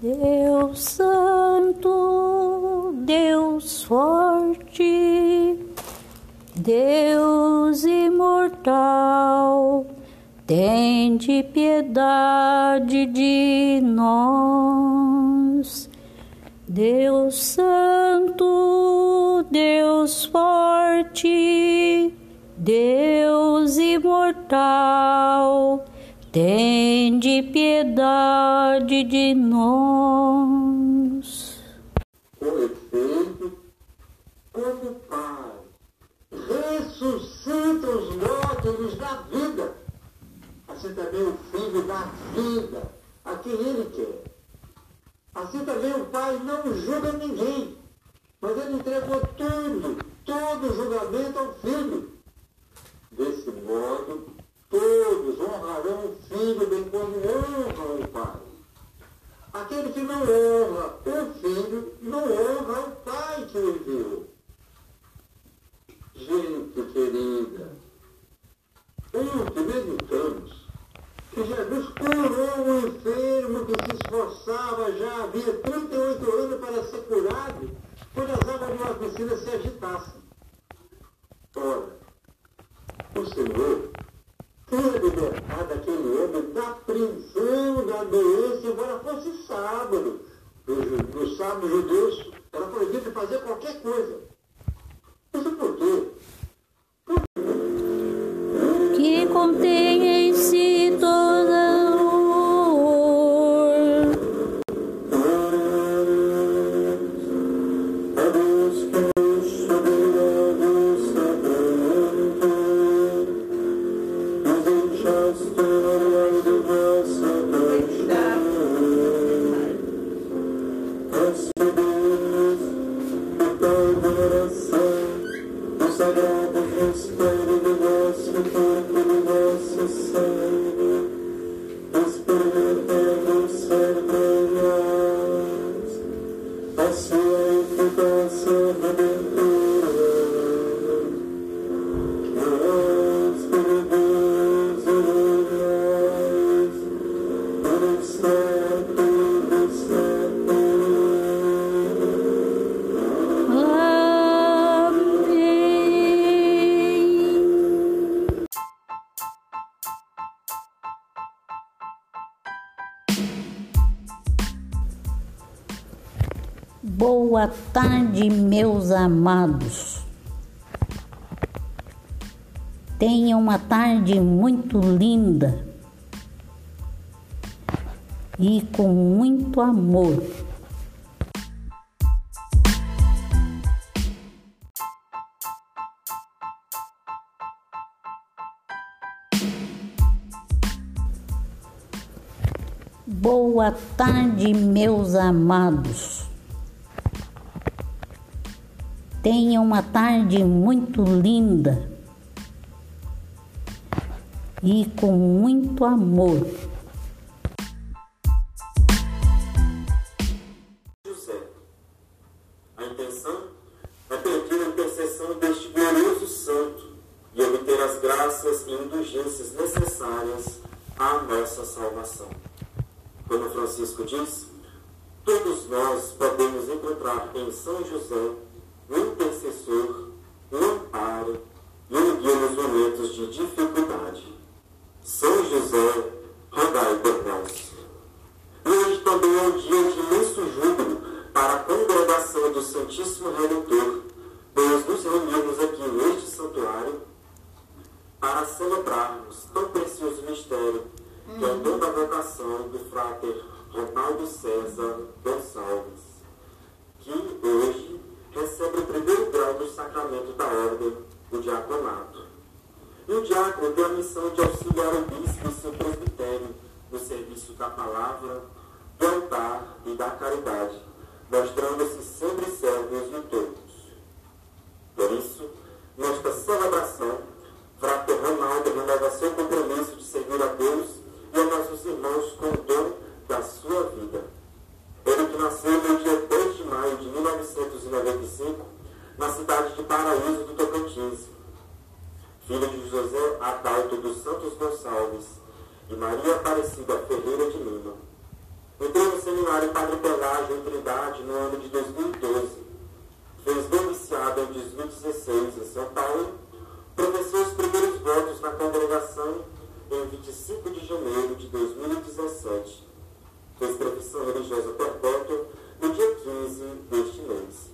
Deus Santo, Deus forte, Deus imortal, tende piedade de nós. Deus Santo, Deus forte, Deus imortal, tende piedade de nós. Com efeito, como Pai ressuscita os mortos dá vida, assim também o Filho dá vida a quem Ele quer. Assim também o Pai não julga ninguém, mas Ele entregou tudo, todo o julgamento ao Filho. Desse modo, todos honrarão o Filho bem como honram o Pai. Aquele que não honra o Filho, não honra o Pai da prisão da doença, embora fosse sábado. No, sábado judeus era proibido fazer qualquer coisa. Boa tarde, meus amados. Tenha uma tarde muito linda e com muito amor. Boa tarde, meus amados. Tenha uma tarde muito linda e com muito amor. José. A intenção é pedir a intercessão deste glorioso santo e obter as graças e indulgências necessárias à nossa salvação. Como Francisco diz, todos nós podemos encontrar em São José intercessor, um amparo e um guia nos momentos de dificuldade. São José, rogai por nós. E hoje também é um dia de imenso júbilo para a congregação do Santíssimo Redentor, pois nos reunimos aqui neste santuário para celebrarmos tão precioso mistério, que é o dom da vocação do frater Ronaldo César Gonçalves, que hoje recebe o primeiro grau do sacramento da ordem, o diaconato. E o diácono tem a missão de auxiliar o bispo e seu presbitério no serviço da palavra, do altar e da caridade, mostrando-se sempre servos de todos. Por isso, nesta celebração, Frater Ronaldo renova seu compromisso de servir a Deus e a nossos irmãos com o dom da de Paraíso do Tocantins, filho de José Adalto dos Santos Gonçalves e Maria Aparecida Ferreira de Lima. Entrou no seminário Seminário Padre Pelágio em Trindade no ano de 2012. Fez noviciado em 2016 em São Paulo. Professou os primeiros votos na congregação em 25 de janeiro de 2017. Fez profissão religiosa perpétua no dia 15 deste mês.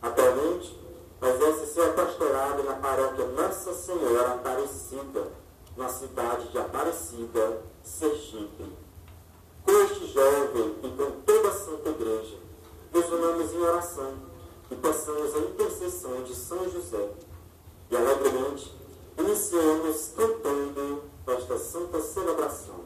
Atualmente, exerce seu pastorado na paróquia Nossa Senhora Aparecida, na cidade de Aparecida, Sergipe. Com este jovem e com toda a Santa Igreja, nos unamos em oração e passamos a intercessão de São José. E alegremente iniciamos cantando esta santa celebração.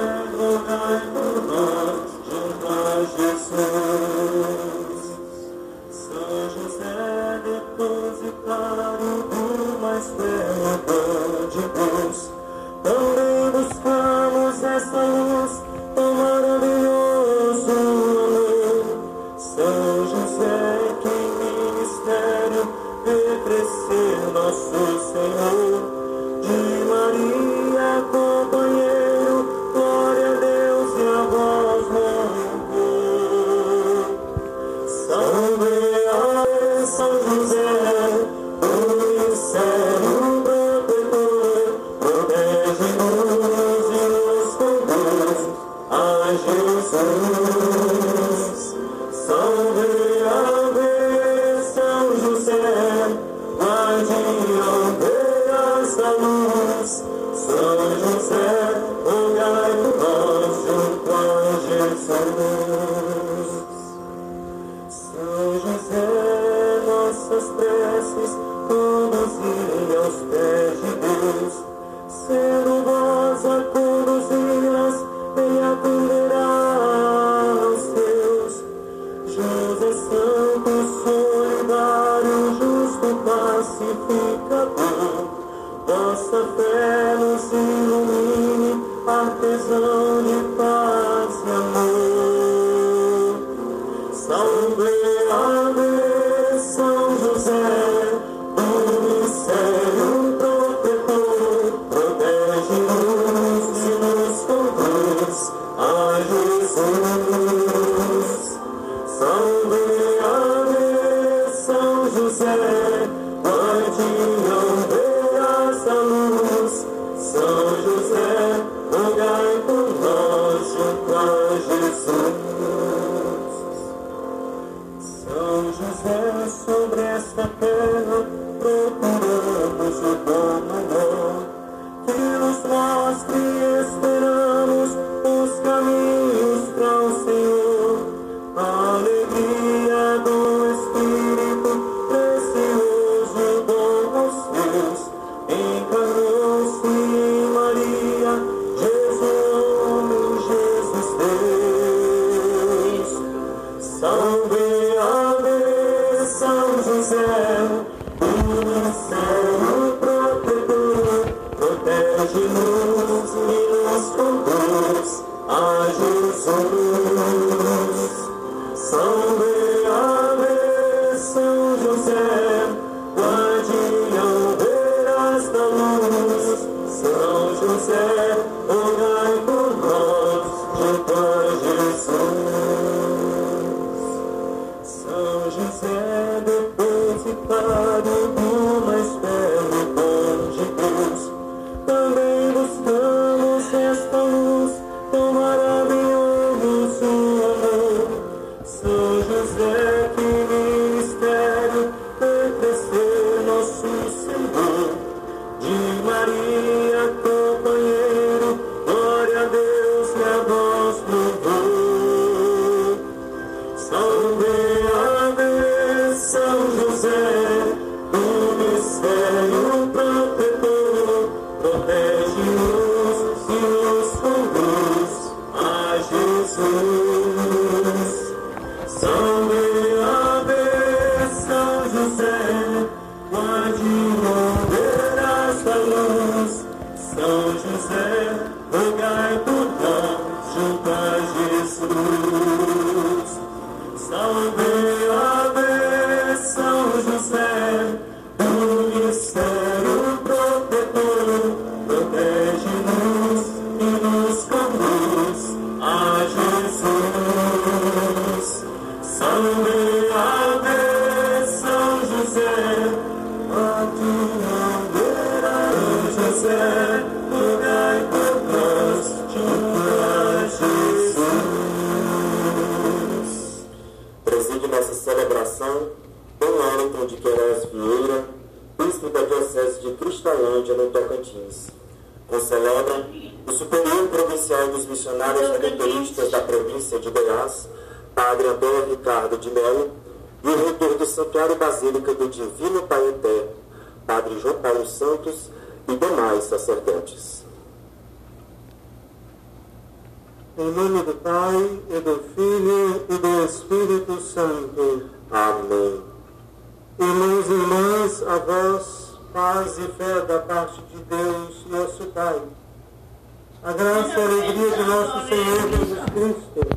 else. São Oh Dom Wellington de Queiroz Vieira, bispo da Diocese de Cristalândia, no Tocantins. Concelebram o Superior Provincial dos Missionários Redentoristas da província de Goiás, Padre Abel Ricardo de Melo, e o reitor do Santuário Basílica do Divino Pai Eterno, Padre João Paulo Santos, e demais sacerdotes. Em nome do Pai, e do Filho, e do Espírito Santo. Amém. Irmãos e irmãs, a vós, paz e fé da parte de Deus, nosso Pai. A graça e a alegria de nosso Senhor Jesus Cristo